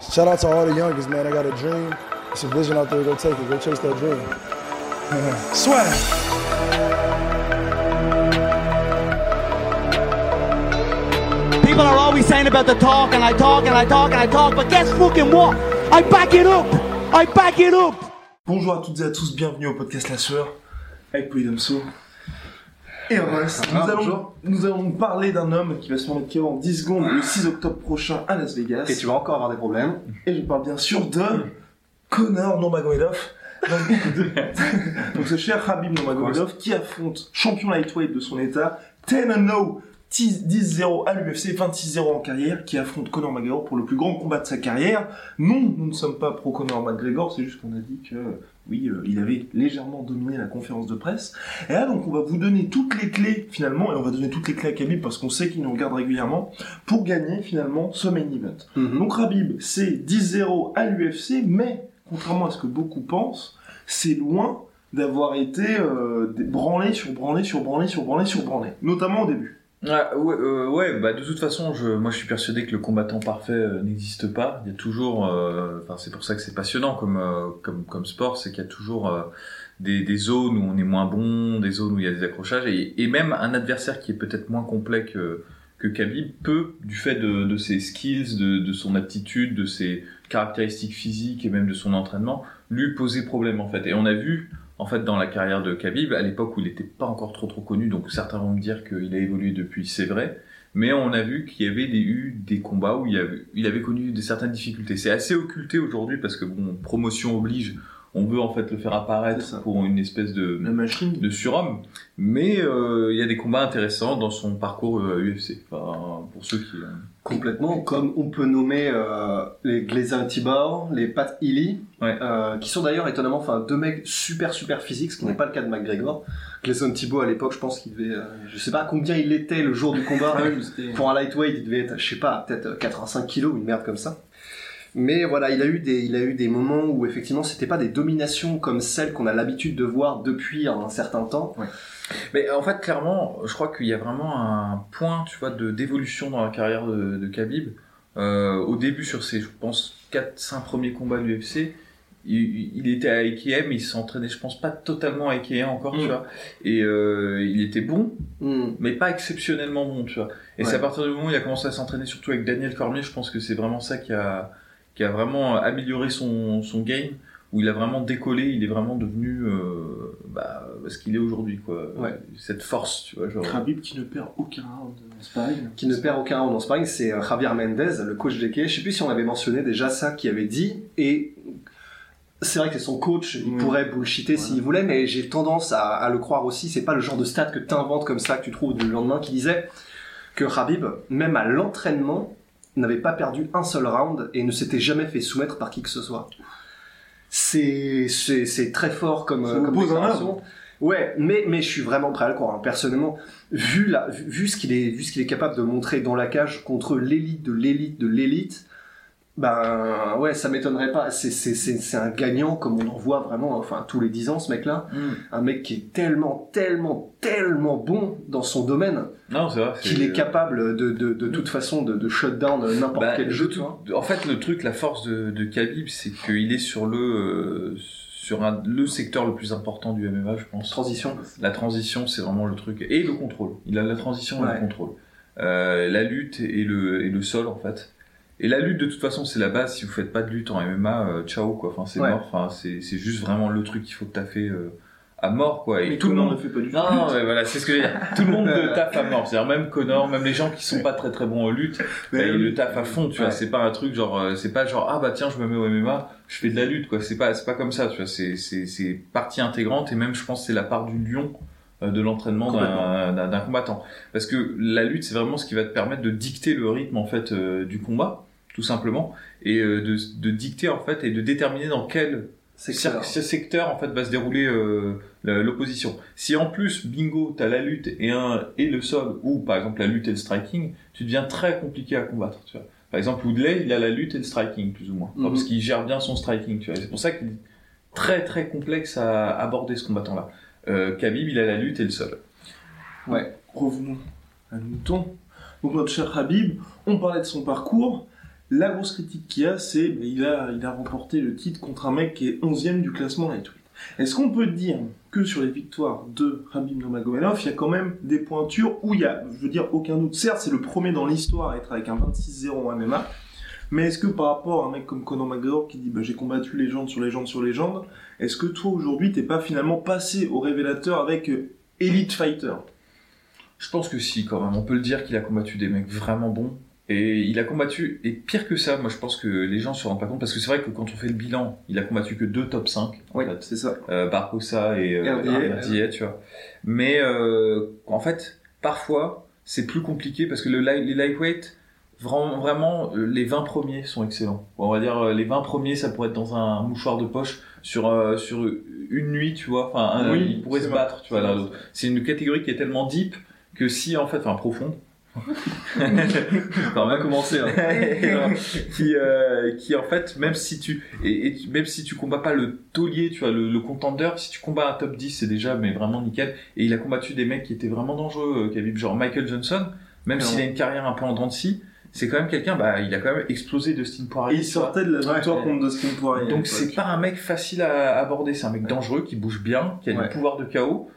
Shout out to all the youngest, man. I got a dream. It's a vision out there. Go take it. Go chase that dream. Swag. People are always saying about the talk, and I talk, and I talk, and I talk, but guess fucking what? I back it up! I back it up! Bonjour à toutes et à tous, bienvenue au podcast La Sueur avec Polydamso et. Nous, Ah, allons, bonjour. nous allons parler d'un homme qui va se mettre KO en 10 secondes le 6 octobre prochain à Las Vegas. Et tu vas encore avoir des problèmes. Et je parle bien sûr de Conor Nurmagomedov. Donc, ce cher Habib Nurmagomedov qui affronte champion lightweight de son état, 10-0, 10-0 à l'UFC, 26-0 en carrière, qui affronte Conor McGregor pour le plus grand combat de sa carrière. Non, nous ne sommes pas pro Conor McGregor, c'est juste qu'on a dit que oui, euh, il avait légèrement dominé la conférence de presse. Et là, donc, on va vous donner toutes les clés, finalement, et on va donner toutes les clés à Khabib parce qu'on sait qu'il nous regarde régulièrement, pour gagner, finalement, ce main event. Mhm. Donc Rabib, c'est 10-0 à l'UFC, mais contrairement à ce que beaucoup pensent, c'est loin d'avoir été euh, branlé sur branlé sur branlé sur branlé sur branlé, notamment au début. Ah, ouais, euh, ouais, bah de toute façon, je, moi je suis persuadé que le combattant parfait euh, n'existe pas. Il y a toujours, euh, enfin c'est pour ça que c'est passionnant comme comme comme sport, c'est qu'il y a toujours des, des zones où on est moins bon, des zones où il y a des accrochages, et, et même un adversaire qui est peut-être moins complet que que Khabib peut, du fait de, de ses skills, de, de son aptitude, de ses caractéristiques physiques et même de son entraînement, lui poser problème en fait. Et on a vu en fait dans la carrière de Khabib à l'époque où il n'était pas encore trop trop connu donc certains vont me dire qu'il a évolué depuis c'est vrai. Mais on a vu qu'il y avait eu des combats où il avait, il avait connu des certaines difficultés. C'est assez occulté aujourd'hui parce que bon promotion oblige on veut en fait le faire apparaître pour une espèce de La machine. de surhomme mais euh, il y a des combats intéressants dans son parcours euh, UFC enfin, pour ceux qui euh, Complètement, comme on peut nommer euh, les Glazer Tibor, les Pat Healy, Ouais. qui sont d'ailleurs étonnamment enfin, deux mecs super super physiques, ce qui n'est pas le cas de McGregor. Glazer Tibor à l'époque, je pense qu'il devait, je sais pas combien il était le jour du combat. Pour un lightweight, il devait être, je sais pas, peut-être 85 kilos, une merde comme ça. Mais voilà, il a eu des, il a eu des moments où effectivement c'était pas des dominations comme celles qu'on a l'habitude de voir depuis un certain temps. Mais en fait, clairement, je crois qu'il y a vraiment un point, tu vois, de d'évolution dans la carrière de, de Khabib. Euh, au début, sur ses, je pense, 4-5 premiers combats de l'UFC, il, il était à Ikea, mais il s'entraînait, je pense, pas totalement à Ikea encore, tu Mm. vois. Et euh, il était bon, Hmm. mais pas exceptionnellement bon, tu vois. Et Ouais. c'est à partir du moment où il a commencé à s'entraîner, surtout avec Daniel Cormier, je pense que c'est vraiment ça qui a, qui a vraiment amélioré son, son game, où il a vraiment décollé, il est vraiment devenu euh, bah, ce qu'il est aujourd'hui, quoi. Ouais. Cette force, tu vois, genre. Khabib qui ne perd aucun round en sparring. qui ne perd aucun round en sparring, c'est euh, Javier Mendez, le coach d'Eke. Je sais plus si on avait mentionné déjà ça qui avait dit. Et c'est vrai que c'est son coach, il pourrait bullshiter Voilà. s'il voulait, mais j'ai tendance à, à le croire aussi. C'est pas le genre de stat que t'inventes comme ça, que tu trouves du lendemain, qui disait que Khabib, même à l'entraînement, n'avait pas perdu un seul round et ne s'était jamais fait soumettre par qui que ce soit. C'est très fort comme, euh, comme déclaration. Ouais, mais mais je suis vraiment prêt à le croire. hein. Personnellement, vu la vu, vu ce qu'il est vu ce qu'il est capable de montrer dans la cage contre l'élite de l'élite de l'élite, ben ouais, ça m'étonnerait pas. C'est un gagnant comme on en voit vraiment. Enfin tous les 10 ans, ce mec-là, Mm. un mec qui est tellement tellement tellement bon dans son domaine Non, c'est vrai. qu'il est capable de de de toute façon de de shut down n'importe Bah, quel jeu. tu vois. En fait, le truc, la force de, de Khabib, c'est qu'il est sur le euh, sur un, le secteur le plus important du MMA, je pense. Transition. La transition, c'est vraiment le truc. Et le contrôle. Il a la transition et Ouais. le contrôle. Euh, la lutte et le, et le sol, en fait. Et la lutte, de toute façon, c'est la base. Si vous faites pas de lutte en MMA, euh, ciao, quoi. Enfin, c'est Ouais. mort. Enfin, c'est, c'est juste vraiment le truc qu'il faut taffer euh, à mort, quoi. Et Mais tout le monde ne fait pas du tout. non, non, mais voilà, c'est ce que je veux dire. Tout le monde le taffe à mort. C'est-à-dire même Connor, même les gens qui sont pas très très bons en lutte, bah, ils le taffent à fond, tu vois. Ouais. C'est pas un truc genre, euh, c'est pas genre, ah bah tiens, je me mets au MMA, je fais de la lutte, quoi. C'est pas, c'est pas comme ça, tu vois. C'est, c'est, c'est partie intégrante et même, je pense, que c'est la part du lion euh, de l'entraînement d'un d'un- d'un combattant. Parce que la lutte, c'est vraiment ce qui va te permettre de dicter le rythme en fait euh, du combat, tout simplement, et euh, de, de dicter en fait et de déterminer dans quel secteur en fait va se dérouler euh, l'opposition. Si en plus bingo t'as la lutte et un et le sol ou par exemple la lutte et le striking, tu deviens très compliqué à combattre. Tu vois. Par exemple Woodley il a la lutte et le striking plus ou moins Enfin, Mhm. parce qu'il gère bien son striking. Tu vois. C'est pour ça qu'il est très très complexe à aborder ce combattant là. Euh, Khabib il a la lutte et le sol. Revenons à moutons. Donc notre cher Habib, on parlait de son parcours. La grosse critique qu'il y a, c'est bah, il a, il a remporté le titre contre un mec qui est 11e du classement lightweight. Est-ce qu'on peut dire que sur les victoires de Habib Nurmagomedov, il y a quand même des pointures où il y a, je veux dire, aucun doute. Certes, c'est le premier dans l'histoire à être avec un 26-0 en MMA, mais est-ce que par rapport à un mec comme Conor McGregor qui dit bah, j'ai combattu légende sur légende sur légende, est-ce que toi aujourd'hui t'es pas finalement passé au révélateur avec euh, Elite Fighter? Je pense que si, quand même. On peut le dire qu'il a combattu des mecs vraiment bons. Et il a combattu, et pire que ça, moi je pense que les gens se rendent pas compte, parce que c'est vrai que quand on fait le bilan, il a combattu que deux top 5. Oui, en fait. c'est ça. Euh, Barbosa et euh, RDA, RDA, tu vois. Mais euh, en fait, parfois, c'est plus compliqué parce que le, les lightweight, vraiment, vraiment euh, les 20 premiers sont excellents. On va dire euh, les 20 premiers, ça pourrait être dans un mouchoir de poche sur euh, sur une nuit, tu vois. Enfin, un- Oui, ils pourraient c'est se battre, tu vois. C'est une catégorie qui est tellement deep que si en fait, enfin profonde. On va commencer. hein. qui euh, qui en fait même si tu et, et même si tu combats pas le taulier tu vois le, le contender si tu combats un top 10 c'est déjà mais vraiment nickel et il a combattu des mecs qui étaient vraiment dangereux euh, Khabib genre Michael Johnson même s'il a une carrière un peu en dents de scie c'est quand même quelqu'un bah il a quand même explosé Dustin Et Poirier il tu vois. sortait de la victoire Ouais. contre Dustin Poirier. donc c'est pas un mec facile à aborder c'est un mec dangereux qui bouge bien qui a Ouais. du pouvoir de KO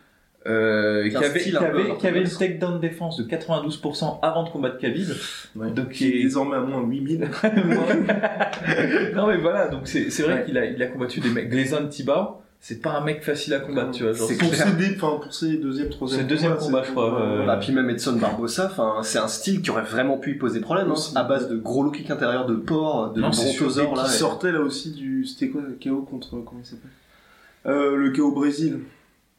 euh, Qui avait, style qui un peu avait, qui avait une takedown défense de 92% avant de combattre Khabib Ouais. donc qui est désormais à moins 8000. non mais voilà, donc c'est c'est vrai Ouais. qu'il a, il a combattu des mecs. Gleason Tibau, c'est pas un mec facile à combattre, tu vois. Genre, C'est pour ses, enfin, pour ses deuxième, troisième C'est le deuxième combat, je crois, euh, Bah, puis même Edson Barbosa, enfin, c'est un style qui aurait vraiment pu y poser problème, hein, à base de gros low kick intérieur de porc, de Non, brontosaure, là. qui et- sortait là aussi du. C'était quoi le KO contre. Comment il s'appelle? Euh, Le KO Brésil.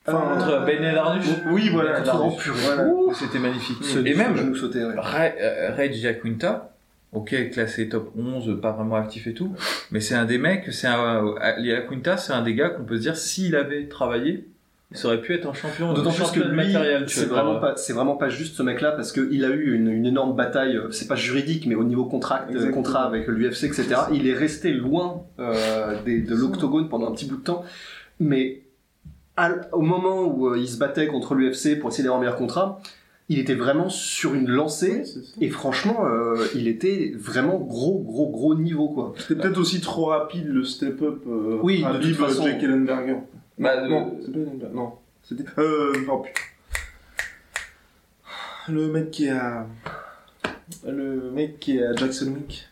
Enfin, Contre Ben Edarnush Oui, voilà. Voilà. C'était magnifique. Et même genou sauté, ouais. Ray, euh, Ray Giaquinta, ok, classé top 11, pas vraiment actif et tout, mais c'est un des mecs, c'est un, euh, Giaquinta, c'est un des gars qu'on peut se dire, s'il avait travaillé, il aurait pu être un champion, D'autant plus que lui, c'est vraiment pas, c'est vraiment pas juste ce mec-là parce qu'il a eu une, une énorme bataille, euh, c'est pas juridique, mais au niveau contract, euh, Exactement. contrat avec l'UFC, etc. Il est resté loin euh, des, de l'octogone pendant un petit bout de temps, mais au moment où euh, il se battait contre l'UFC pour essayer d'avoir un meilleur contrat, il était vraiment sur une lancée. Et franchement, euh, il était vraiment gros, gros, gros niveau, quoi. C'était peut-être aussi trop rapide le step-up euh, Oui, de toute façon. Jake Ellenberger. Bah, non, c'est pas Ellenberger. Non. C'était. Euh. Oh putain. Le mec qui est à. Le mec qui est à Jackson Wick.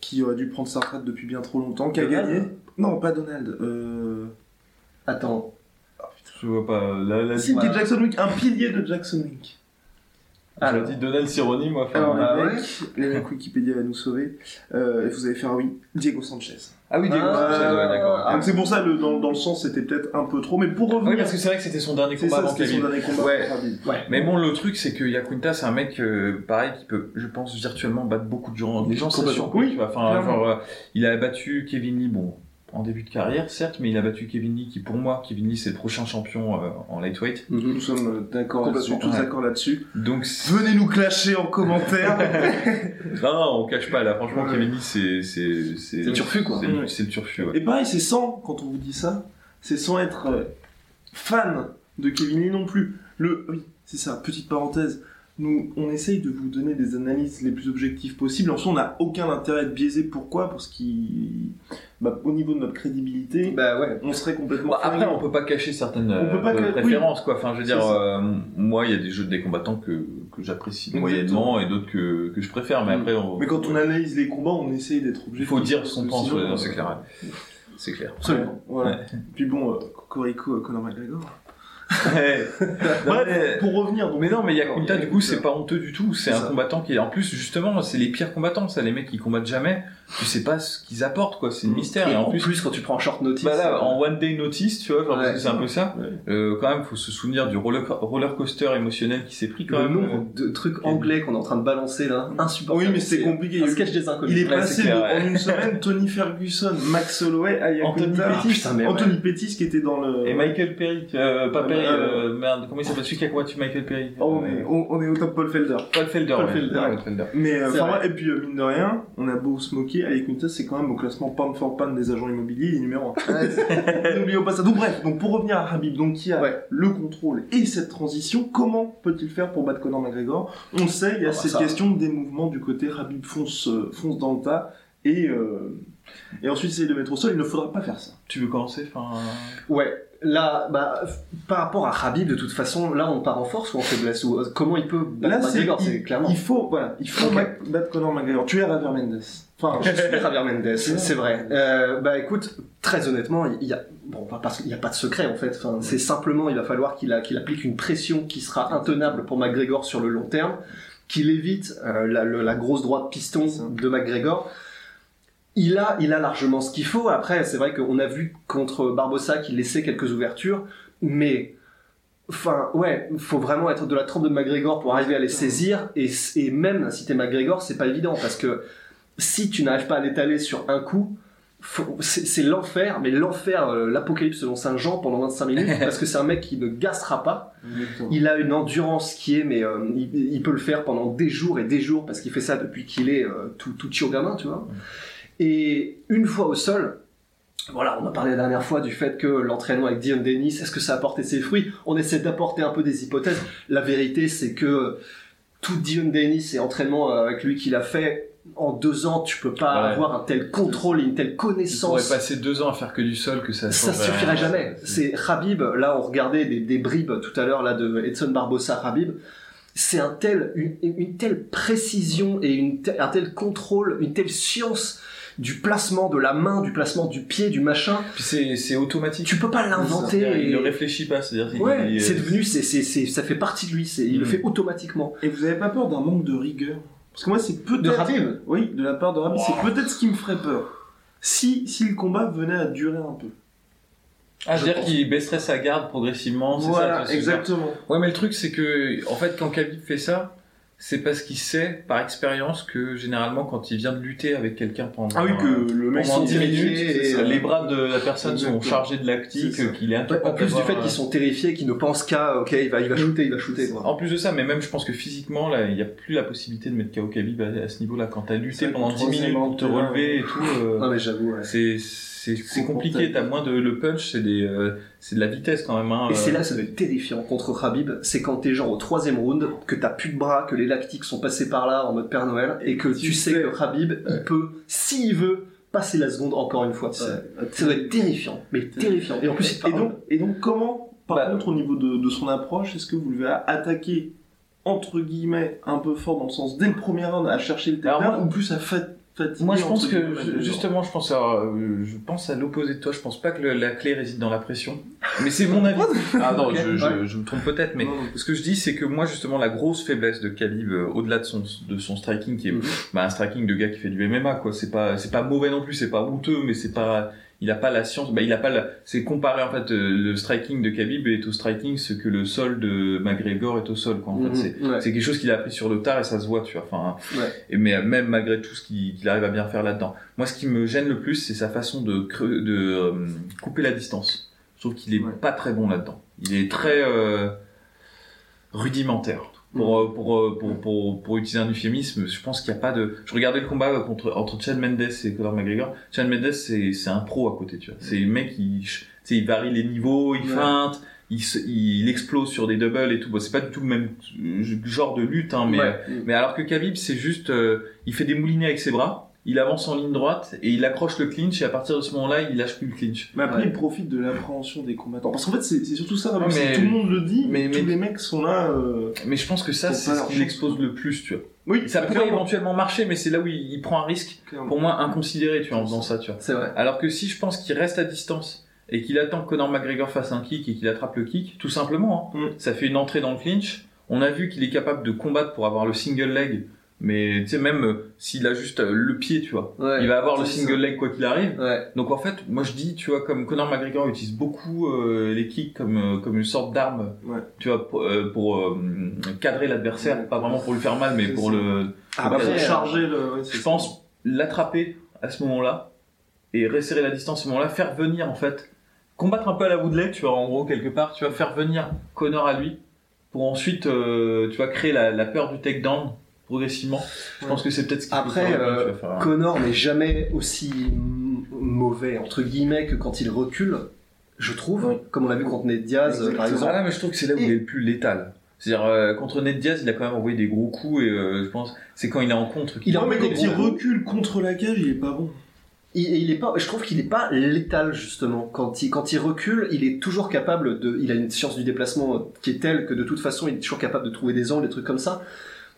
Qui aurait dû prendre sa retraite depuis bien trop longtemps. Qui a gagné. Non, pas Donald. Euh. Attends. Je vois pas, Si, qui voilà. est Jackson Wick. Un pilier de Jackson Wick. j'ai dit Donald Cerrone, moi, enfin, Alors, ah les, mecs, les mecs Wikipédia va nous sauver. Euh, et vous allez faire un oui. Diego Sanchez. Ah oui, Diego Ah, Sanchez, ouais, d'accord. ah, c'est pour ça, le, dans, dans le sens, c'était peut-être un peu trop. Mais pour revenir. Oui, parce que c'est vrai que c'était son dernier c'est combat ça, avant c'était son dernier combat. Ouais. Ouais. Mais bon, le truc, c'est que Yakunta, c'est un mec, euh, pareil, qui peut, je pense, virtuellement battre beaucoup de gens. Les gens sont Complètement. surpris, Oui. Enfin, genre, euh, il a battu Kevin Lee, bon, en début de carrière, certes, mais il a battu Kevin Lee, qui pour moi, Kevin Lee, c'est le prochain champion euh, en lightweight. Nous sommes euh, d'accord là-dessus, tous ouais. d'accord là-dessus. Donc, Venez nous clasher en commentaire. non, non, on cache pas, là, franchement, Ouais. Kevin Lee, c'est, c'est, c'est, C'est le turfu, quoi. C'est, le- Ouais. c'est le turfu, ouais. Et pareil, c'est sans, quand on vous dit ça, c'est sans être euh, fan de Kevin Lee non plus. Le, oui, c'est ça, petite parenthèse. Nous, on essaye de vous donner des analyses les plus objectives possibles. En soi, on n'a aucun intérêt à être biaisé. Pourquoi? Parce qu'au bah, au niveau de notre crédibilité, Bah ouais. on serait complètement. Bon, après, on peut pas cacher certaines On peut pas euh, ca- préférences, quoi. Enfin, je veux dire, euh, moi, il y a des jeux des combattants que, que j'apprécie moyennement et d'autres que, que je préfère, mais Mm. après, on, Mais quand on analyse les combats, on essaye d'être objectif. il faut dire son temps, ouais, euh, c'est clair. ouais. C'est clair. Absolument. Voilà. Puis bon, euh, Cocorico, euh, Conor McGregor. Ouais. Bref, mais- pour revenir. donc- Mais non, mais Yakuta, du coup, c'est pas honteux du tout. C'est C'est un ça. combattant qui est, en plus, justement, c'est les pires combattants, ça, les mecs qui combattent jamais. Tu sais pas ce qu'ils apportent, quoi. C'est le mystère. Et en plus, quand tu prends short notice. bah là, euh, en one day notice, tu vois, genre, parce Ouais. que c'est un peu ça. Ouais. Euh, quand même, faut se souvenir du roller, roller coaster émotionnel qui s'est pris quand le même. nombre de trucs anglais qu'on est en train de balancer là, insupportable. Oui, mais c'est compliqué. Un sketch des inconnus. Il est passé de- en une semaine Tony Ferguson, Max Holloway, Anthony Ah, Pettis. ouais. Anthony Pettis qui était dans le. Et Michael Perry, euh, pas Perry, euh, merde, comment il s'appelle celui qui a combattu Michael Perry Oh, Euh, mais on, on est au top Paul Felder. Paul Felder, Paul ouais. Felder. Ouais, Paul Felder. Mais euh, et puis euh, mine de rien, on a beau moquer, Ayakuta c'est quand même au classement pound for pound des agents immobiliers, il est numéro 1. N'oublions pas ça. Donc bref, donc pour revenir à Habib, donc qui a Ouais. le contrôle et cette transition, comment peut-il faire pour battre Conor McGregor? On le sait, il y a Ah bah cette ça. question des mouvements du côté Habib fonce, euh, fonce dans le tas et euh, et ensuite essaye de mettre au sol. Il ne faudra pas faire ça. Tu veux commencer enfin... Ouais, là, bah, par rapport à Habib, de toute façon, là, on part en force ou en faiblesse ou euh, comment il peut battre Là, c'est McGregor, il, c'est clairement. il faut voilà, il faut Ok. ma- battre Conor McGregor. Tu es Javier Mendes. Enfin, Je suis Javier Mendes, c'est vrai. Euh, bah écoute, très honnêtement, il y a bon, parce qu'il n'y a pas de secret en fait. Enfin, c'est simplement, il va falloir qu'il applique une pression qui sera intenable pour McGregor sur le long terme, qu'il évite euh, la, le- la grosse droite piston de McGregor. Il a, il a largement ce qu'il faut. Après, c'est vrai qu'on a vu contre Barbossa qu'il laissait quelques ouvertures, mais Enfin, ouais, faut vraiment être de la trempe de McGregor pour arriver à les saisir, et, et même si t'es McGregor, c'est pas évident, parce que si tu n'arrives pas à l'étaler sur un coup, c'est l'enfer, mais l'enfer, euh, l'apocalypse selon Saint Jean pendant 25 minutes, parce que c'est un mec qui ne gassera pas, il a une endurance qui est, mais euh, il, il peut le faire pendant des jours et des jours, parce qu'il fait ça depuis qu'il est euh, tout, tout gamin, tu vois. Et une fois au sol, voilà, on a parlé la dernière fois du fait que l'entraînement avec Dion Dennis, est-ce que ça a porté ses fruits? On essaie d'apporter un peu des hypothèses. La vérité, c'est que tout Dion Dennis et entraînement avec lui qu'il a fait, en deux ans, tu peux pas Ouais. avoir un tel contrôle et une telle Il pourrait connaissance. passer deux ans à faire que du sol que ça Ça suffirait jamais. C'est Habib, là on regardait des, des bribes tout à l'heure là de Edson Barbosa Habib. C'est un tel, une, une telle précision et une te- un tel contrôle, une telle science du placement de la main, du placement du pied, du machin. C'est c'est automatique. Tu peux pas l'inventer. Il ne réfléchit pas, c'est-à-dire qu'il- Ouais, il- c'est devenu, c'est, c'est, c'est, ça fait partie de lui. C'est, il le Mm. fait automatiquement. Et vous avez pas peur d'un manque de rigueur? Parce que moi, c'est peut-être. De. Oui, de la part de Habib, c'est peut-être ce qui me ferait peur. Si, si le combat venait à durer un peu. Ah, Je c'est-à-dire qu'il baisserait sa garde progressivement, c'est ça Voilà, exactement. Ouais, mais le truc, c'est que, en fait, quand Khabib fait ça, c'est parce qu'il sait, par expérience, que généralement, quand il vient de lutter avec quelqu'un pendant, Ah oui, que le mec pendant sont 10 dirigés, minutes, les bras de la personne sont chargés de lactique, qu'il est en plus du fait qu'ils sont terrifiés, qu'ils ne pensent qu'à, ok, il va, il va shooter, il va shooter. quoi. En plus de ça, mais même je pense que physiquement, là, il n'y a plus la possibilité de mettre KO Khabib à, à ce niveau-là. Quand t'as lutté pendant le 10 minutes pour te relever et tout, euh, Non mais j'avoue. ouais. c'est c'est compliqué. T'as moins de le punch, c'est des euh, c'est de la vitesse quand même. Hein, Et c'est euh. là que ça doit être terrifiant contre Habib, c'est quand t'es genre au troisième round, que t'as plus de bras, que les lactiques sont passés par là en mode Père Noël, et que tu, sais que Habib, il peut, s'il veut, passer la seconde encore une fois. Ça doit être terrifiant, mais terrifiant. Et en plus, donc, et donc comment, par Bah, contre, au niveau de, de son approche, est-ce que vous lui avez attaqué, entre guillemets, un peu fort dans le sens, dès le premier round, à chercher le moi- ou plus à fa- Moi, je pense que justement, je pense à euh, je pense à l'opposé de toi. Je pense pas que le- la clé réside dans la pression. Mais c'est mon avis. ah non, je, je, je me trompe peut-être, mais Non, non. ce que je dis, c'est que moi, justement, la grosse faiblesse de Khabib, euh, au-delà de son de son striking, qui est Mhm. bah, un striking de gars qui fait du MMA, quoi. C'est pas c'est pas mauvais non plus, c'est pas honteux, mais c'est pas il a pas la science, bah, il a pas la, c'est comparé en fait euh, le striking de Khabib est au striking ce que le sol de McGregor est au sol quoi en fait Mhm, c'est ouais. quelque chose qu'il a appris sur le tard et ça se voit tu vois enfin Ouais. et mais même malgré tout ce qu'il arrive à bien faire là-dedans moi ce qui me gêne le plus c'est sa façon de de euh, couper la distance je trouve qu'il est Ouais. pas très bon là-dedans il est très euh, rudimentaire pour, euh, pour, euh, pour, pour, pour utiliser un euphémisme, je pense qu'il n'y a pas de. Je regardais le combat contre, entre Chad Mendes et Conor McGregor. Chad Mendes, c'est, c'est un pro à côté, tu vois. C'est le mec, il, il varie les niveaux, il Ouais. feinte, il, se- il explose sur des doubles et tout. Bon, c'est pas du tout le même euh, genre de lutte, hein, mais, Ouais. mais alors que Khabib, c'est juste, euh, il fait des moulinets avec ses bras, il avance en ligne droite et il accroche le clinch et à partir de ce moment-là, il lâche plus le clinch. Mais après, Ouais. il profite de l'appréhension des combattants. Parce qu'en fait, c'est surtout ça, Ouais, c'est mais- que tout le monde le dit, mais- mais, tous mais- les mecs sont là. euh, Mais je pense que ça, c'est ce qui l'expose le plus, tu vois. Oui, Ça pourrait clairement. éventuellement marcher, mais c'est là où il, il prend un risque, Clairement. pour moi, inconsidéré, tu vois, en faisant ça, tu vois. C'est vrai. Alors que si je pense qu'il reste à distance et qu'il attend que Conor McGregor fasse un kick et qu'il attrape le kick, tout simplement, hein. Mm. ça fait une entrée dans le clinch. On a vu qu'il est capable de combattre pour avoir le single leg, mais tu sais même euh, s'il a juste euh, le pied, tu vois, Ouais, il va avoir le c'est single leg quoi qu'il arrive. Ouais. Donc en fait, moi je dis, tu vois, comme Conor McGregor utilise beaucoup euh, les kicks comme euh, comme une sorte d'arme, Ouais. tu vois, pour, euh, pour, euh, cadrer l'adversaire, pas vraiment pour lui faire mal, mais C'est pour ça. le. Ah, Après, euh, charger le. ouais, c'est Je ça. pense l'attraper à ce moment-là et resserrer la distance à ce moment-là, faire venir en fait, combattre un peu à la Woodley, tu vois, en gros quelque part, tu vas faire venir Conor à lui pour ensuite, euh, tu vas créer la, la peur du takedown progressivement. Je pense que c'est peut-être ce faut Après, faire, euh, faire Connor n'est jamais aussi mauvais, entre guillemets, que quand il recule, je trouve, Oui. comme on l'a vu contre Ned Diaz, euh, par exemple. Ah là, mais je trouve que c'est là où il est le plus létal. C'est-à-dire, euh, contre Ned Diaz, il a quand même envoyé des gros coups et euh, je pense c'est quand il est en contre qu'il Non, mais envoyé quand il recule contre la cage, il est pas bon. Il, il est pas, je trouve qu'il est pas létal justement. Quand il, quand il recule, il est toujours capable de, il a une science du déplacement qui est telle que de toute façon, il est toujours capable de trouver des angles, des trucs comme ça.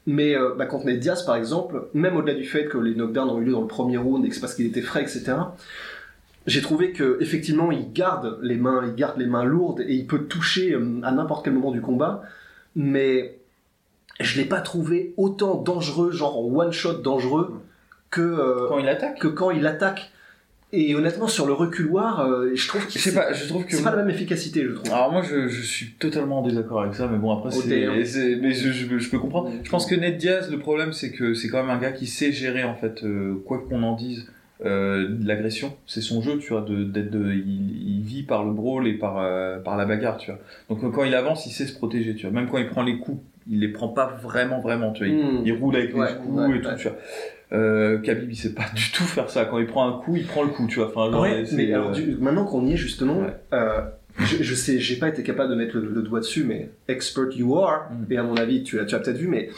Mais euh, bah, contre Ned Diaz, par exemple, même au-delà du fait que les knockdowns ont eu lieu dans le premier round et que c'est parce qu'il était frais, etc. J'ai trouvé que effectivement, il garde les mains, il garde les mains lourdes et il peut toucher euh, à n'importe quel moment du combat. Mais je l'ai pas trouvé autant dangereux, genre en one shot dangereux, que euh, quand il attaque. que quand il attaque. Et honnêtement, sur le reculoir, euh, je trouve que c'est pas, je trouve que c'est pas la même efficacité, je trouve. Alors moi je, je suis totalement en désaccord avec ça, mais bon après c'est, mais je, je, je peux comprendre. Je pense que Ned Diaz, le problème c'est que c'est quand même un gars qui sait gérer en fait, euh, quoi qu'on en dise, euh, l'agression. C'est son jeu, tu vois, de, d'être de, il, il vit par le brawl et par euh, par la bagarre, tu vois. Donc quand il avance, il sait se protéger, tu vois. Même quand il prend les coups, il les prend pas vraiment vraiment, tu vois. Il, Hmm. il roule avec Ouais, les coups ouais, et tout, tu vois. Euh, Khabib il sait pas du tout faire ça. Quand il prend un coup, il prend le coup, tu vois. Enfin, genre, Ouais, mais euh, alors, du- maintenant qu'on y est justement, Ouais. euh, je, je sais, j'ai pas été capable de mettre le, le doigt dessus, mais expert you are, Mm. et à mon avis, tu, as- tu as peut-être vu, mais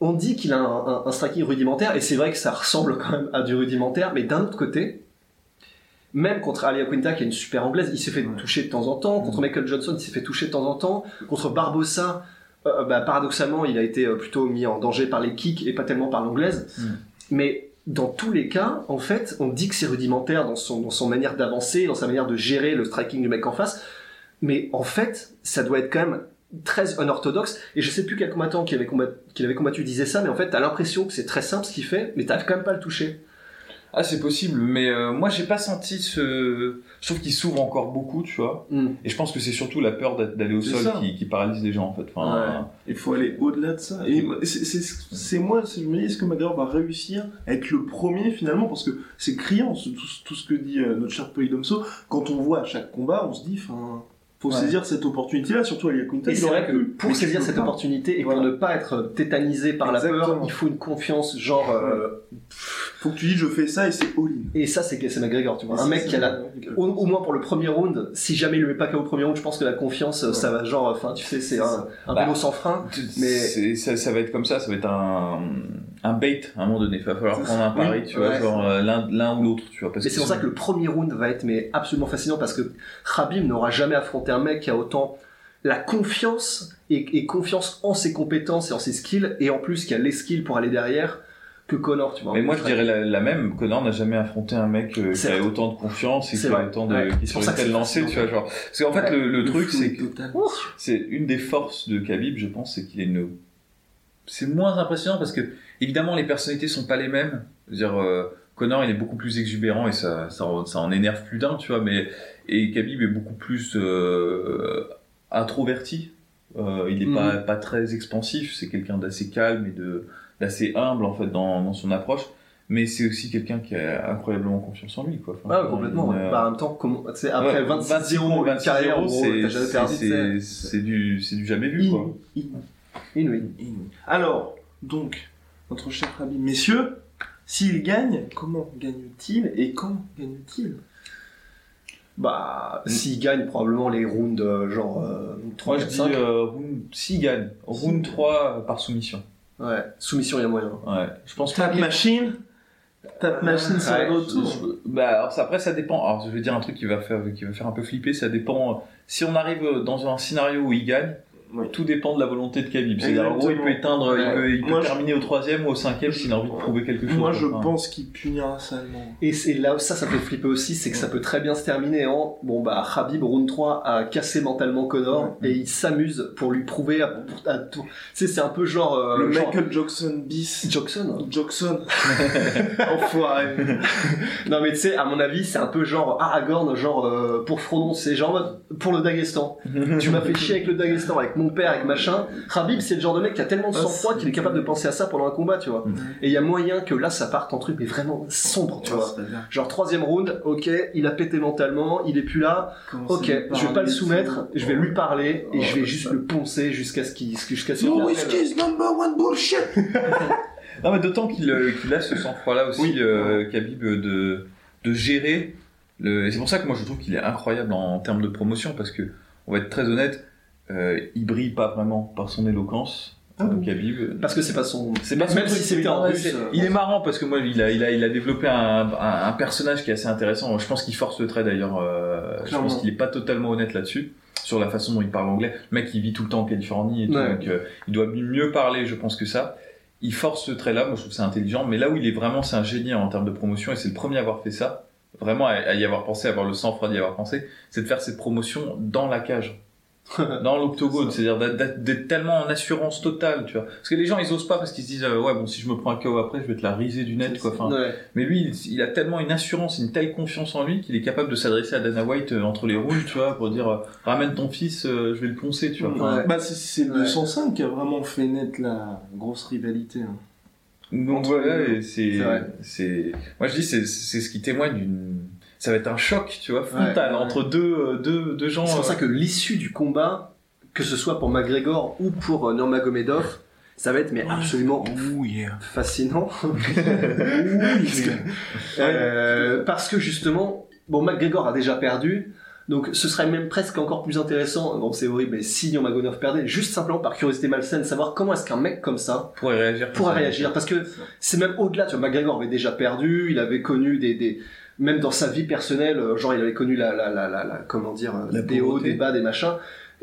on dit qu'il a un, un- un striking rudimentaire, et c'est vrai que ça ressemble quand même à du rudimentaire, mais d'un autre côté, même contre Ali Quinta, qui est une super anglaise, il s'est fait Ouais. toucher de temps en temps. Contre Michael Johnson, il s'est fait toucher de temps en temps. Contre Barbossa, euh, bah, paradoxalement, il a été euh, plutôt mis en danger par les kicks et pas tellement par l'anglaise. Mm. Mais dans tous les cas, en fait, on dit que c'est rudimentaire dans son, dans son manière d'avancer, dans sa manière de gérer le striking du mec en face. Mais en fait, ça doit être quand même très unorthodoxe. Et je sais plus quel combattant qui avait combattu, qui avait combattu disait ça, mais en fait, t'as l'impression que c'est très simple ce qu'il fait, mais t'arrives quand même pas à le toucher. Ah, c'est possible, mais euh, moi j'ai pas senti ce. Je trouve qu'il s'ouvre encore beaucoup, tu vois. Mm. Et je pense que c'est surtout la peur d'a- d'aller au sol qui, qui paralyse les gens en fait. Enfin, Il faut aller au-delà de ça. Et c'est- moi, c'est- je me dis, est-ce que McGregor va réussir à être le premier finalement? Parce que c'est criant tout, tout ce que dit euh, notre cher Polydomso. Quand on voit à chaque combat, on se dit, enfin, faut Ouais. saisir cette opportunité-là, surtout à Yakunta. Et c'est vrai que pour saisir cette opportunité et pour ne pas être tétanisé par la peur, il faut une confiance genre. euh, faut que tu dis, je fais ça et c'est all-in. Et ça, c'est c'est McGregor, tu vois. Et Un mec qui a la, au, au moins pour le premier round, si jamais il le met pas KO au premier round, je pense que la confiance, euh, ça va genre, enfin, tu sais, c'est un, un Bah, vélo sans frein. mais ça va être comme ça, ça va être un, un bait à un moment donné. Il va falloir prendre un pari, Oui, tu vois, ouais. genre euh, l'un ou l'autre, tu vois. Parce Mais c'est pour ça que le premier round va être mais absolument fascinant parce que Khabib n'aura jamais affronté un mec qui a autant la confiance et, et confiance en ses compétences et en ses skills et en plus qui a les skills pour aller derrière que Connor, tu vois. Mais moi je dirais la, la même, Connor n'a jamais affronté un mec euh, qui a autant de confiance et qui a autant de, Ouais. qui sur c'est lancée, tu vois, genre. Parce qu'en fait le, le Le truc c'est c'est une des forces de Khabib, je pense, c'est qu'il est une. C'est moins impressionnant parce que évidemment les personnalités sont pas les mêmes. Dire, euh, Connor il est beaucoup plus exubérant et ça, ça, en- ça en énerve plus d'un, tu vois. Mais et Khabib est beaucoup plus euh, introverti. Euh, il est pas Mhm. pas très expansif. C'est quelqu'un d'assez calme et de d'assez humble en fait dans, dans son approche. Mais c'est aussi quelqu'un qui a incroyablement confiance en lui, quoi. Enfin, Ouais, complètement. ouais. Bah, en même temps, après ouais, 26-0, une 26, carrière, en gros, c'est- t'as jamais c'est- perdu, tu sais. c'est c'est du c'est du jamais vu, quoi. Inouï. Alors, donc, notre cher Habib, messieurs, s'il gagne, comment gagne-t-il et quand gagne-t-il? Bah, s'il gagne probablement les rounds, euh, genre, euh, 3, Moi je 4, dis 5. euh, round, s'il gagne, round 3 par soumission. Ouais, soumission, il y a moyen. Ouais. Je pense Tap machine Tap machine sur Ouais, le retour Je- Bah alors ça, après ça dépend. Alors je vais dire un truc qui va faire qui va faire un peu flipper. Ça dépend. Si on arrive dans un scénario où il gagne, Oui. tout dépend de la volonté de Khabib. C'est-à-dire, en gros, il peut éteindre, il peut, il peut Moi, je- terminer au troisième ou au cinquième s'il a envie de prouver quelque chose. Moi, je Enfin, pense qu'il punira salement. Et c'est là où ça, ça peut flipper aussi, c'est que ça peut très bien se terminer en bon bah Khabib round 3 a cassé mentalement Connor et il s'amuse pour lui prouver à, à tout. Tu sais, c'est un peu genre euh, le genre- Michael Jackson bis. Jackson. Jackson. Enfoiré. Non mais tu sais, à mon avis, c'est un peu genre Aragorn, genre euh, pour Frodon, c'est genre pour le Daghestan. tu m'as fait chier avec le Daghestan, avec mon père, avec machin. Khabib, c'est le genre de mec qui a tellement de Ah, sang-froid qu'il est capable de penser à ça pendant un combat, tu vois. Mhm. Et il y a moyen que là, ça parte en truc mais vraiment sombre, tu vois. Genre troisième round, ok, il a pété mentalement, il est plus là. Ok, je vais pas le soumettre, je vais lui parler et je vais juste le poncer jusqu'à ce qu'il jusqu'à ce qu'il number one bullshit. Non, mais d'autant qu'il euh, qu'il a ce sang-froid-là aussi, Oui. euh, Khabib, de, de gérer. Le... Et c'est pour ça que moi je trouve qu'il est incroyable en, en termes de promotion parce que, on va être très honnête, euh, il brille pas vraiment par son éloquence, Ah euh, bon Khabib. Parce que c'est pas son. C'est pas son Même truc, si c'est- euh, Il est marrant parce que moi, il a, il a, il a développé un, un, un personnage qui est assez intéressant. Je pense qu'il force le trait d'ailleurs. euh, je pense qu'il est pas totalement honnête là-dessus sur la façon dont il parle anglais. Le mec, il vit tout le temps en Californie et tout, Ouais. donc euh, il doit mieux parler, je pense que ça. Il force ce trait-là. Moi, je trouve que c'est intelligent. Mais là où il est vraiment, c'est un génie en termes de promotion et c'est le premier à avoir fait ça. Vraiment à, à y avoir pensé, à avoir le sang-froid d'y avoir pensé, c'est de faire cette promotion dans la cage dans l'octogone, c'est-à-dire d'être- tellement en assurance totale, tu vois. Parce que les gens ils osent pas parce qu'ils se disent euh, ouais bon si je me prends un KO après je vais te la riser du net quoi. Enfin, Ouais. mais lui il, il a tellement une assurance, une telle confiance en lui qu'il est capable de s'adresser à Dana White euh, entre les rounds, tu vois, pour dire euh, ramène ton fils, euh, je vais le poncer, tu vois. Enfin, Ouais. Bah, c'est- c'est le Ouais. 205 qui a vraiment fait naître la grosse rivalité. hein. Donc voilà, c'est, c'est, moi je dis c'est, c'est ce qui témoigne d'une, ça va être un choc, tu vois, frontal Ouais, ouais. entre deux, euh, deux, deux gens. C'est pour euh, ça que l'issue du combat, que ce soit pour McGregor ou pour euh, Nurmagomedov, ça va être mais absolument Oh yeah. fascinant. Euh, parce que justement, bon, McGregor a déjà perdu. Donc, ce serait même presque encore plus intéressant. Bon, c'est horrible, mais si Nurmagomedov perdait, juste simplement par curiosité malsaine, savoir comment est-ce qu'un mec comme ça pourrait réagir. pourrait réagir. Parce que c'est même au-delà. Tu vois, McGregor avait déjà perdu. Il avait connu des, des même dans sa vie personnelle, euh, genre il avait connu la, la, la, la, la- comment dire, euh, La des hauts, des bas, des machins.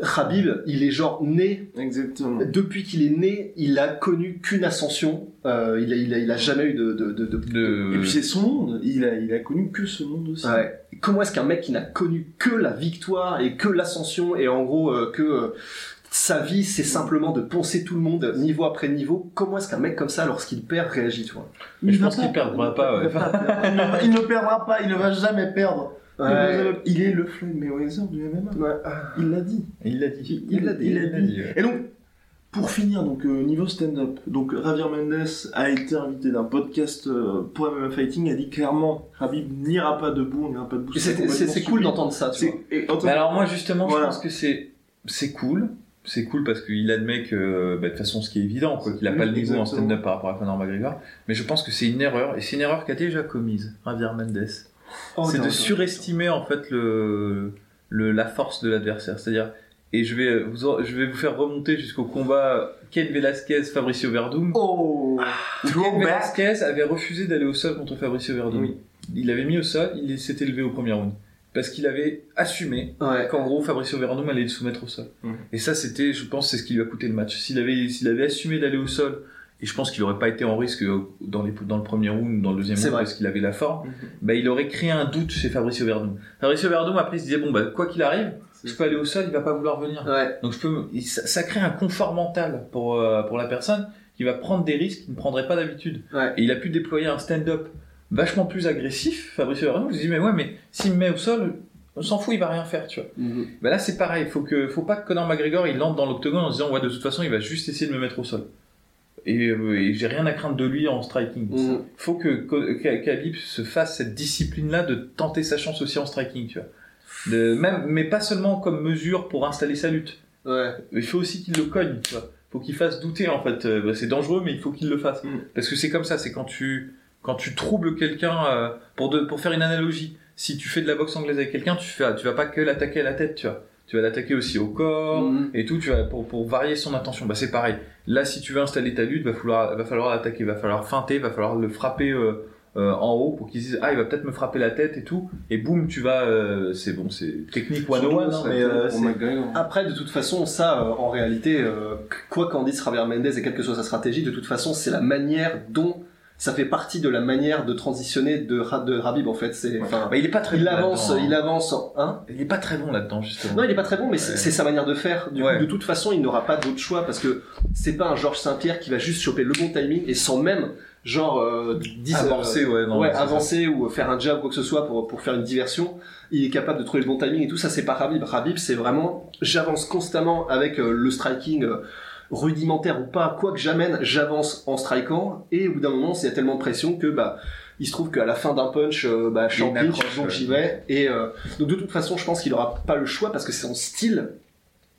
Khabib, il est genre né Exactement. depuis qu'il est né, il a connu qu'une ascension. Euh, il, a, il, a, il a jamais eu de, de, de, de- De... Et puis c'est son monde. Il a, il a connu que ce monde aussi. Ouais. Comment est-ce qu'un mec qui n'a connu que la victoire et que l'ascension et en gros euh, que euh, sa vie c'est simplement de poncer tout le monde niveau après niveau, comment est-ce qu'un mec comme ça lorsqu'il perd réagit, tu vois Mais je pense qu'il perdra pas, ouais. Il, ne va- il ne perdra pas. Il ne va jamais perdre. Il Ouais. est le Floyd Mayweather du MMA. Ouais. Il l'a dit. Il l'a dit. Il l'a dit. Il l'a dit, ouais. Et donc, pour finir, donc euh, niveau stand-up, donc Javier Mendes a été invité d'un podcast euh, pour MMA Fighting, a dit clairement, Khabib n'ira pas debout, on n'ira pas debout. C'est- cool d'entendre ça, tu vois. Et Mais alors moi justement, Voilà. je pense que c'est c'est cool. C'est cool parce qu'il admet que, bah, de toute façon, ce qui est évident, quoi, qu'il a Oui, pas le niveau en stand-up par rapport à Conor McGregor. Mais je pense que c'est une erreur, et c'est une erreur qu'a déjà commise Javier Mendes. Oh, c'est de non. surestimer en fait le, le la force de l'adversaire. C'est-à-dire, et je vais vous je vais vous faire remonter jusqu'au combat Ken Velasquez Fabricio Verdum. Oh Ken Throwback. Velasquez avait refusé d'aller au sol contre Fabricio Verdum. Oui. Il l'avait mis au sol, il s'était levé au premier round. Parce qu'il avait assumé Ouais. qu'en gros Fabricio Verdum allait le soumettre au sol. Et ça c'était, je pense, c'est ce qui lui a coûté le match. S'il avait, s'il avait assumé d'aller au sol, et je pense qu'il aurait pas été en risque euh, dans, les, dans le premier round ou dans le deuxième round vrai. parce qu'il avait la forme, bah, il aurait créé un doute chez Fabricio Verdum. Fabricio Verdum après il se disait bon bah quoi qu'il arrive, je peux aller au sol, il va pas vouloir venir. Ouais. Donc je peux, ça, ça crée un confort mental pour euh, pour la personne qui va prendre des risques qu'il ne prendrait pas d'habitude. Ouais. Et il a pu déployer un stand-up vachement plus agressif. Fabricio Verdum, je me dis mais ouais mais s'il me met au sol, on s'en fout, il va rien faire, tu vois. Mhm. Bah là c'est pareil, faut que faut pas que Conor McGregor il entre dans l'octogone en se disant ouais de toute façon il va juste essayer de me mettre au sol. Et, euh, et j'ai rien à craindre de lui en striking. Mhm. Faut que Khabib se fasse cette discipline là de tenter sa chance aussi en striking, tu vois. De, même mais pas seulement comme mesure pour installer sa lutte. Ouais. Il faut aussi qu'il le cogne, tu vois. Faut qu'il fasse douter en fait. Euh, bah, c'est dangereux, mais il faut qu'il le fasse. Mm. Parce que c'est comme ça. C'est quand tu quand tu troubles quelqu'un euh, pour de, pour faire une analogie. Si tu fais de la boxe anglaise avec quelqu'un, tu fais tu vas pas que l'attaquer à la tête, tu vois. Tu vas l'attaquer aussi au corps Mhm. et tout. Tu vas pour pour varier son attention. Bah c'est pareil. Là, si tu veux installer ta lutte, va falloir va falloir l'attaquer, va falloir feinter, va falloir le frapper. euh, euh, en haut pour qu'ils disent ah il va peut-être me frapper la tête et tout et boum tu vas euh, c'est bon c'est technique 101 hein, mais euh, Pour c'est- McGregor. Après, de toute façon, ça, euh, en réalité, euh, quoi qu'en dise Javier Mendez et quelle que soit sa stratégie, de toute façon, c'est la manière dont ça fait partie de la manière de transitionner de, de Rabib en fait. C'est, enfin, Bah, il est pas très il bon avance, hein. il avance, hein. il est pas très bon là-dedans justement Non, il est pas très bon, mais c'est Ouais. c'est sa manière de faire. Du Ouais. coup, de toute façon, il n'aura pas d'autre choix parce que c'est pas un Georges Saint-Pierre qui va juste choper le bon timing et sans même genre euh, 10 avancer ouais non ouais, avancer ou faire un jab quoi que ce soit pour, pour faire une diversion. Il est capable de trouver le bon timing et tout ça, c'est pas Rabib. Rabib, c'est vraiment, j'avance constamment avec euh, le striking euh, rudimentaire ou pas, quoi que j'amène, j'avance en strikant et au bout d'un moment, c'est tellement de pression que bah il se trouve qu'à la fin d'un punch, euh, bah, je Il y a donc j'y vais. Et euh, donc de toute façon, je pense qu'il aura pas le choix parce que c'est son style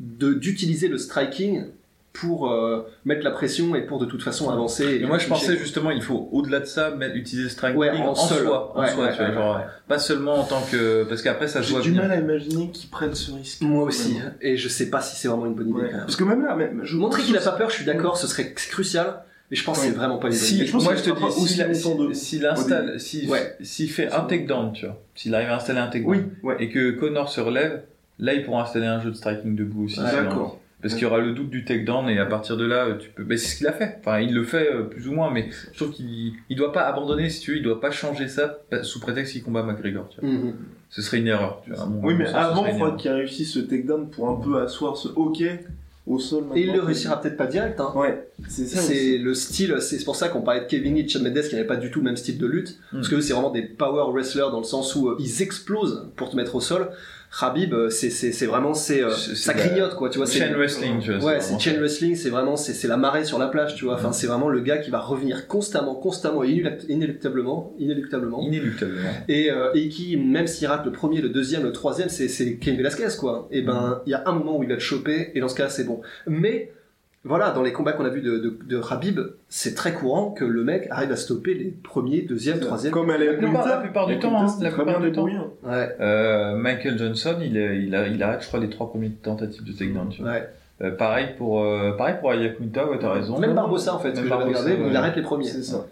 de d'utiliser le striking pour euh, mettre la pression et pour de toute façon avancer. Et moi je pensais justement il faut au-delà de ça mettre, utiliser le striking Ouais, en en, seul. soi en Ouais, soi ouais, tu vois, ouais, genre ouais. pas seulement en tant que parce qu'après ça se J'ai du bien mal à imaginer qu'ils prennent ce risque. Moi aussi, et je sais pas si c'est vraiment une bonne idée. Ouais. quand même. Parce que même là, même, je Montrer qu'il a pas peur, je suis d'accord, ce serait crucial, mais je pense que c'est vraiment pas une bonne Si, idée. je pense moi je te dis, s'il longtemps de- si, s'il installe, s'il Ouais. s'il fait un takedown, tu vois, s'il arrive à installer un takedown, Oui, ouais. et que Connor se relève, là il pourra installer un jeu de striking debout aussi. D'accord. Parce qu'il y aura le doute du takedown et à partir de là, tu peux. Mais c'est ce qu'il a fait. Enfin, il le fait euh, plus ou moins, mais je trouve qu'il il doit pas abandonner si tu veux, il doit pas changer ça sous prétexte qu'il combat McGregor. Tu vois. Mhm. Ce serait une erreur. Tu vois, Oui, mais sens, avant, il une faudra erreur. qu'il réussisse ce takedown pour un peu asseoir ce hockey au sol. Et il le réussira peut-être pas direct, hein. Ouais, c'est ça. C'est aussi. le style, c'est pour ça qu'on parlait de Kevin Lee et Chad Mendes qui n'avaient pas du tout le même style de lutte. Mm. Parce que eux, c'est vraiment des power wrestlers dans le sens où euh, ils explosent pour te mettre au sol. Khabib, euh, c'est c'est c'est vraiment c'est euh, ça grignote quoi, tu vois. c'est- Chain wrestling, tu vois. Ouais, c'est chain wrestling, c'est vraiment c'est c'est la marée sur la plage, tu vois. Enfin, c'est vraiment le gars qui va revenir constamment, constamment et inéluct- inéluctablement, inéluctablement. Inéluctablement. et, euh, et qui, même s'il rate le premier, le deuxième, le troisième, c'est, c'est Cain Velasquez, quoi. Et ben, il y a un moment où il va te choper, et dans ce cas, c'est bon. Mais, voilà, dans les combats qu'on a vus de, de, de Khabib, c'est très courant que le mec arrive à stopper les premiers, deuxième, troisième. Comme à la La plupart- la plupart du temps, hein, la plupart du temps. hein. Ouais, Euh, Michael Johnson, il, est- il, a, il arrête, je crois, les trois premières tentatives de takedown. Tu vois. ouais. Euh, pareil pour, euh, pareil pour Ayakunta, ouais, t'as raison. Même Barbossa, en fait, Même que j'avais Barbossa, regardé, ouais. il arrête les premiers. C'est ça.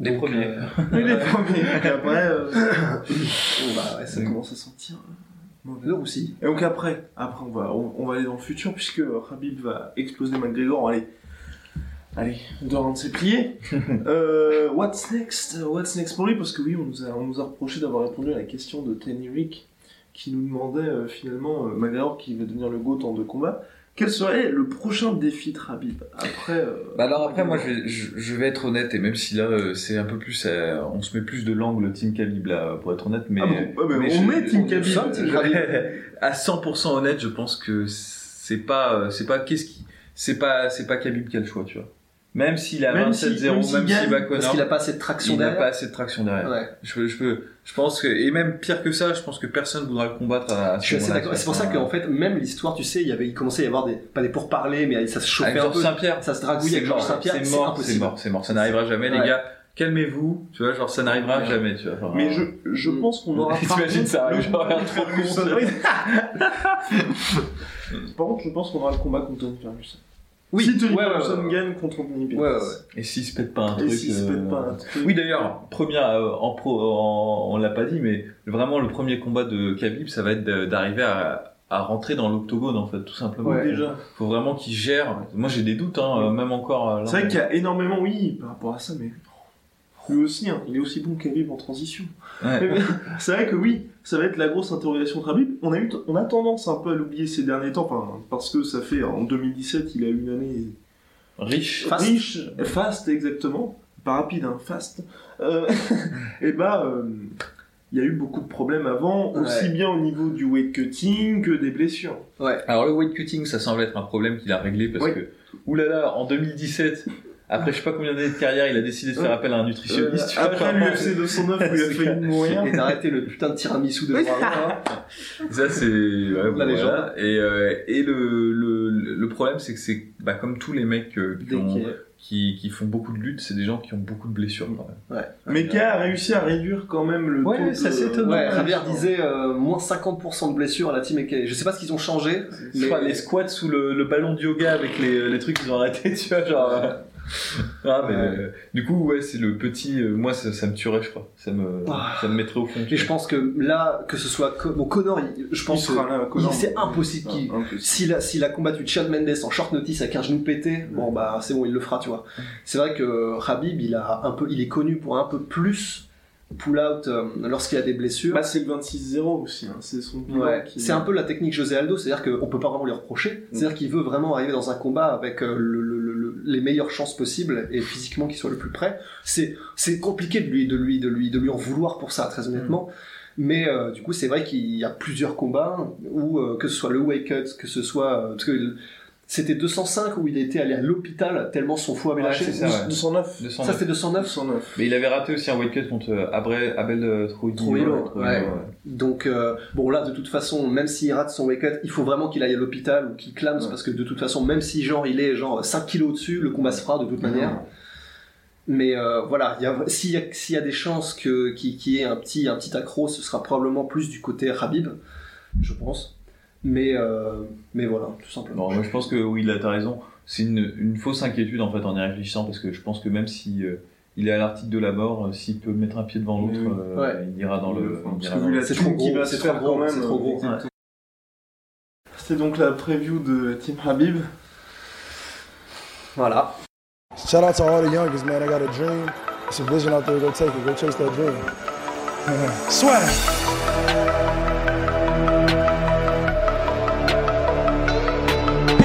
Les Donc, premiers. euh, les premiers. Et après, euh, bon, bah, ouais, ça commence à sentir mauvais. le roussi. Et donc après, après on va, on, on va aller dans le futur puisque Khabib va exploser McGregor. Allez, allez, Doran s'est plié. euh, what's next? What's next pour lui? Parce que oui, on nous a, on nous a reproché d'avoir répondu à la question de Tenny Rick qui nous demandait euh, finalement euh, McGregor qui va devenir le GOAT en deux combats. Quel serait le prochain défi de Khabib après euh, Bah alors après, moi, je vais, je, je vais être honnête, et même si là, euh, c'est un peu plus, euh, on se met plus de l'angle Team Khabib là, pour être honnête, mais, Ah bon? Mais on je- met Khabib. Team Khabib. à 100% honnête, je pense que c'est pas, euh, c'est pas qu'est-ce qui, c'est pas, c'est pas Khabib qui a le choix, tu vois. Même s'il a Même 27-0, si- même s'il bat Parce Connor, qu'il a pas assez de traction il n'a derrière. pas assez de traction derrière. Ouais. Je peux, je peux, je pense que, et même pire que ça, je pense que personne voudra le combattre à, à Je ce suis assez d'accord. C'est pour ça qu'en fait, même l'histoire, tu sais, il y avait, il commençait à y avoir des, pas des pourparlers, mais ça se chauffait Avec un Georges peu. Saint-Pierre. Ça se dragouille C'est avec Georges Saint-Pierre. C'est mort, c'est mort, c'est mort. Ça n'arrivera jamais, Ouais. les gars. Calmez-vous, tu vois, genre ça n'arrivera Ouais. jamais, tu vois. Enfin, Mais je, je Mm. pense qu'on aura. T'imagines contre ça arrive, le- genre, un trop con, ça. Par contre, je pense qu'on aura le combat contre Tony Ferguson. Oui, si Tony ouais, ouais, Ferguson ouais, ouais. gagne contre Anthony Pettis. Et s'il se pète pas un Et truc. s'il se pète euh, pas un truc. Oui, d'ailleurs, première euh, en pro, en- on l'a pas dit, mais vraiment le premier combat de Khabib, ça va être d'arriver à, à rentrer dans l'octogone en fait, tout simplement. Ouais. déjà. Faut vraiment qu'il gère. Moi, j'ai des doutes, hein, euh, même encore. euh, C'est vrai qu'il y a énormément, oui, par rapport à ça, mais lui aussi, hein, il est aussi bon qu'Habib en transition. Ouais. C'est vrai que oui, ça va être la grosse interrogation de Habib. On a eu, on a tendance un peu à l'oublier ces derniers temps, enfin, parce que ça fait en 2017, il a eu une année Riche. Fast. riche, fast exactement, pas rapide, hein, fast. Euh, et bah, euh, il y a eu beaucoup de problèmes avant, aussi Ouais. bien au niveau du weight cutting que des blessures. Alors le weight cutting, ça semble être un problème qu'il a réglé parce Oui. que, oulala, en 2017, après je sais pas combien d'années de carrière, il a décidé de faire appel à un nutritionniste. tu vois, Euh, Après l'UFC 209 où il a C'est failli mourir. Et d'arrêter le putain de tiramisu de Bravo, hein. Ça c'est ouais, bon, La légende. voilà. et euh, et le, le le problème c'est que c'est bah comme tous les mecs euh, qui, ont- qui qui font beaucoup de lutte, c'est des gens qui ont beaucoup de blessures quand même. Ouais. Mais qui a réussi à réduire quand même le Ouais, taux de... ça, c'est étonnant. Ouais, Ouais, Javier disait euh, moins 50% de blessures à la team EK. Je sais pas ce qu'ils ont changé. Je Mais- crois les squats sous le, le ballon de yoga avec les, les trucs qu'ils ont arrêtés, tu vois, genre. Ah, mais euh, du coup, ouais, c'est le petit. euh, moi, ça, ça me tuerait, je crois. Ça me, Ah. ça me mettrait au fond. Et je pense que là, que ce soit Co- bon, Connor, il- je pense Il que c'est impossible qu'il Ah, impossible. S'il a, a combattu Chad Mendes en short notice avec un genou pété, bon bah c'est bon, il le fera, tu vois. C'est vrai que Khabib, il a un peu, il est connu pour un peu plus pull out euh, lorsqu'il a des blessures. Bah, c'est le 26-0 aussi, hein. c'est son Ouais, qui- c'est un peu la technique José Aldo, c'est-à-dire qu'on peut pas vraiment lui reprocher. C'est-à-dire qu'il veut vraiment arriver dans un combat avec euh, le- le- le- le- les meilleures chances possibles et physiquement qu'il soit le plus près. C'est c'est compliqué de lui de lui de lui de lui en vouloir pour ça, très honnêtement. Mais euh, du coup, c'est vrai qu'il y a plusieurs combats où euh, que ce soit le wake cut, que ce soit euh, parce que c'était 205 où il était allé à l'hôpital tellement son foie avait Ouais, lâché. ça, ouais. 209. 209. Ça c'était 209. 209. Mais il avait raté aussi un weight cut contre euh, Abel, Abel euh, Trujillo, ouais. Donc euh, bon là de toute façon même s'il rate son wake up il faut vraiment qu'il aille à l'hôpital ou qu'il clame Ouais. parce que de toute façon même si genre il est genre 5 kilos au-dessus le combat se fera de toute manière. Mais euh, voilà, s'il y, a- s'il y a des chances que qu'il qu'il y ait un petit un petit accro, ce sera probablement plus du côté Habib, je pense. Mais euh, mais voilà, tout simplement. Non, moi je pense que oui, là t'as raison. C'est une, une fausse inquiétude en fait en y réfléchissant parce que je pense que même si euh, il est à l'article de la mort, euh, s'il peut mettre un pied devant l'autre, oui. euh, Ouais. il ira dans le. Le- C'est trop gros, c'est trop gros, même, c'est trop gros. exactement. C'était donc la preview de Team Habib. Voilà. Shout out to all the youngest, man. I got a dream. It's a vision out there. Go take it. Go chase that dream. Swag.